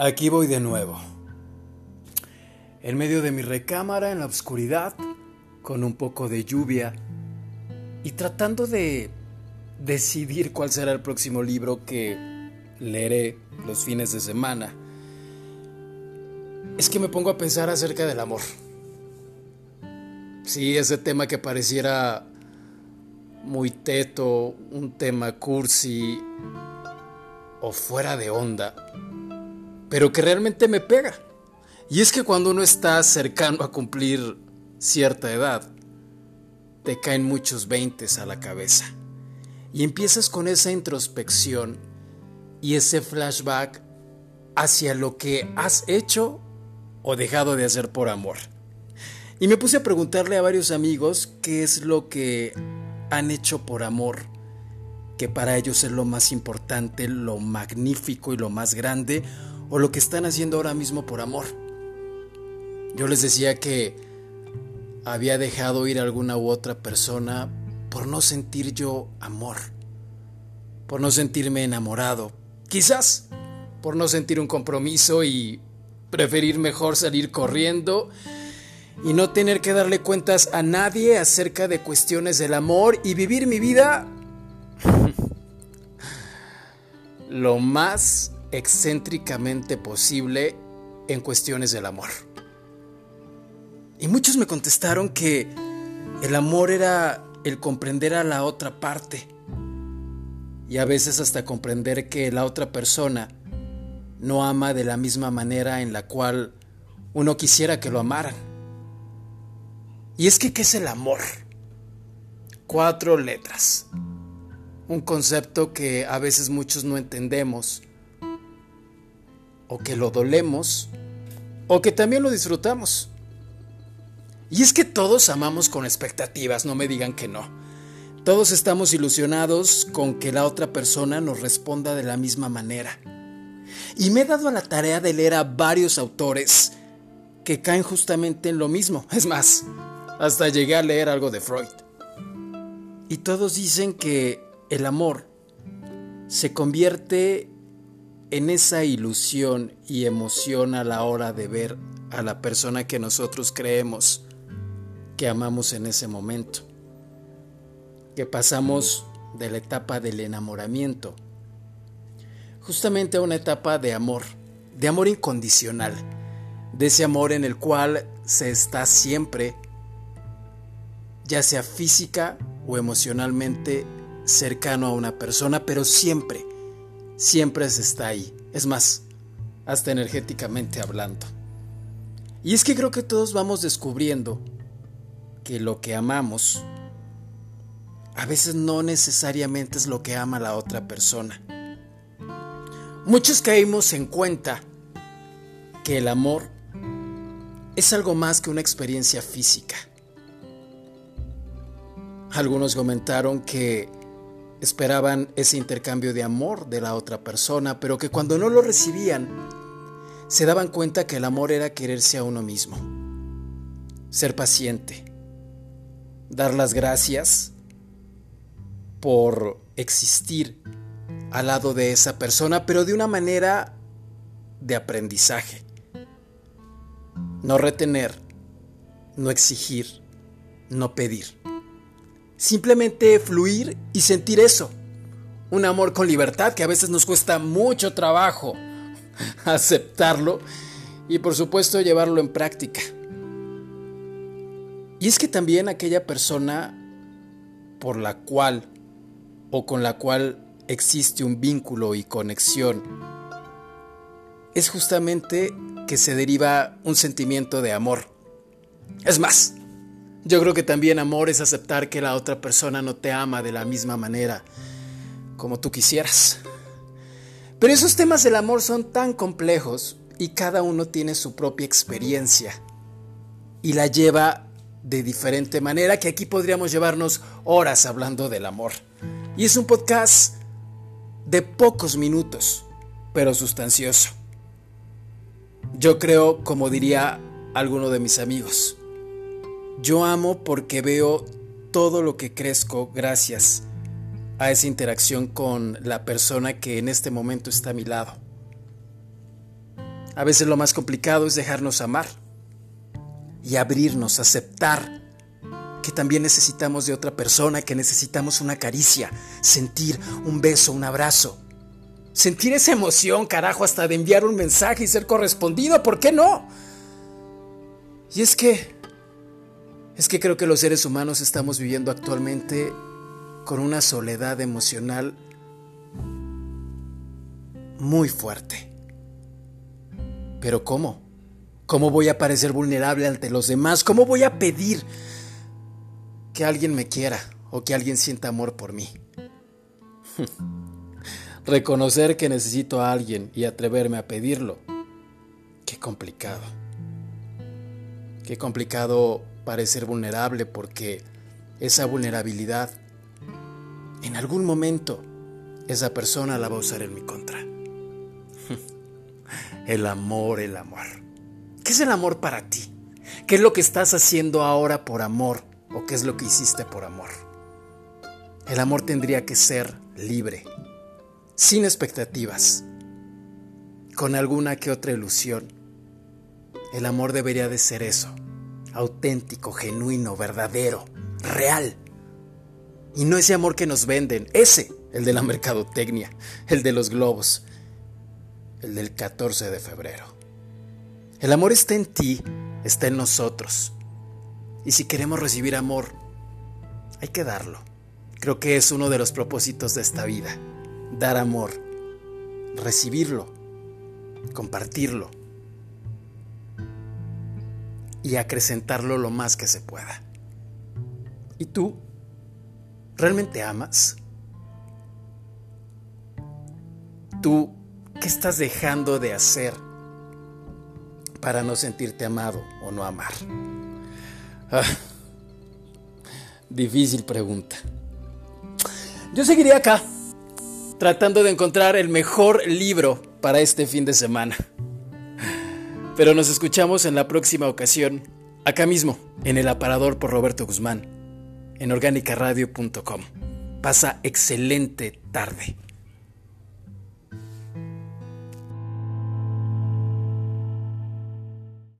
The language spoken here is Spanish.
Aquí voy de nuevo. En medio de mi recámara, en la oscuridad, con un poco de lluvia, y tratando de decidir cuál será el próximo libro que leeré los fines de semana, es que me pongo a pensar acerca del amor. Sí, ese tema que pareciera muy teto, un tema cursi o fuera de onda pero que realmente me pega. Y es que cuando uno está cercano a cumplir cierta edad, te caen muchos veintes a la cabeza. Y empiezas con esa introspección y ese flashback hacia lo que has hecho o dejado de hacer por amor. Y me puse a preguntarle a varios amigos qué es lo que han hecho por amor, que para ellos es lo más importante, lo magnífico y lo más grande, o lo que están haciendo ahora mismo por amor. Yo les decía que había dejado ir a alguna u otra persona por no sentir yo amor, por no sentirme enamorado, quizás por no sentir un compromiso y preferir mejor salir corriendo y no tener que darle cuentas a nadie acerca de cuestiones del amor y vivir mi vida lo más excéntricamente posible en cuestiones del amor. Y muchos me contestaron que el amor era el comprender a la otra parte y a veces hasta comprender que la otra persona no ama de la misma manera en la cual uno quisiera que lo amaran. Y es que, ¿qué es el amor? Cuatro letras. Un concepto que a veces muchos no entendemos o que lo dolemos, o que también lo disfrutamos. Y es que todos amamos con expectativas, no me digan que no. Todos estamos ilusionados con que la otra persona nos responda de la misma manera. Y me he dado a la tarea de leer a varios autores que caen justamente en lo mismo. Es más, hasta llegué a leer algo de Freud. Y todos dicen que el amor se convierte en esa ilusión y emoción a la hora de ver a la persona que nosotros creemos que amamos en ese momento, que pasamos de la etapa del enamoramiento justamente a una etapa de amor, de amor incondicional, de ese amor en el cual se está siempre, ya sea física o emocionalmente cercano a una persona, pero siempre siempre se está ahí. Es más, hasta energéticamente hablando. Y es que creo que todos vamos descubriendo que lo que amamos a veces no necesariamente es lo que ama la otra persona. Muchos caímos en cuenta que el amor es algo más que una experiencia física. Algunos comentaron que esperaban ese intercambio de amor de la otra persona, pero que cuando no lo recibían, se daban cuenta que el amor era quererse a uno mismo, ser paciente, dar las gracias por existir al lado de esa persona, pero de una manera de aprendizaje. No retener, no exigir, no pedir. Simplemente fluir y sentir eso. Un amor con libertad que a veces nos cuesta mucho trabajo aceptarlo y por supuesto llevarlo en práctica. Y es que también aquella persona por la cual o con la cual existe un vínculo y conexión es justamente que se deriva un sentimiento de amor. Es más, yo creo que también amor es aceptar que la otra persona no te ama de la misma manera como tú quisieras. Pero esos temas del amor son tan complejos y cada uno tiene su propia experiencia y la lleva de diferente manera que aquí podríamos llevarnos horas hablando del amor. Y es un podcast de pocos minutos, pero sustancioso. Yo creo, como diría alguno de mis amigos, yo amo porque veo todo lo que crezco gracias a esa interacción con la persona que en este momento está a mi lado. A veces lo más complicado es dejarnos amar y abrirnos, aceptar que también necesitamos de otra persona, que necesitamos una caricia, sentir un beso, un abrazo. Sentir esa emoción, carajo, hasta de enviar un mensaje y ser correspondido, ¿por qué no? Y es que, es que creo que los seres humanos estamos viviendo actualmente con una soledad emocional muy fuerte. Pero ¿cómo? ¿Cómo voy a parecer vulnerable ante los demás? ¿Cómo voy a pedir que alguien me quiera o que alguien sienta amor por mí? Reconocer que necesito a alguien y atreverme a pedirlo. Qué complicado. Qué complicado parecer vulnerable porque esa vulnerabilidad en algún momento esa persona la va a usar en mi contra. El amor, el amor. ¿Qué es el amor para ti? ¿Qué es lo que estás haciendo ahora por amor o qué es lo que hiciste por amor? El amor tendría que ser libre, sin expectativas, con alguna que otra ilusión. El amor debería de ser eso, auténtico, genuino, verdadero, real. Y no ese amor que nos venden, ese, el de la mercadotecnia, el de los globos, el del 14 de febrero. El amor está en ti, está en nosotros. Y si queremos recibir amor, hay que darlo. Creo que es uno de los propósitos de esta vida, dar amor, recibirlo, compartirlo y acrecentarlo lo más que se pueda. ¿Y tú? ¿Realmente amas? ¿Tú qué estás dejando de hacer para no sentirte amado o no amar? Ah, difícil pregunta. Yo seguiré acá, tratando de encontrar el mejor libro para este fin de semana. Pero nos escuchamos en la próxima ocasión, acá mismo, en el aparador por Roberto Guzmán, en organicaradio.com. Pasa excelente tarde.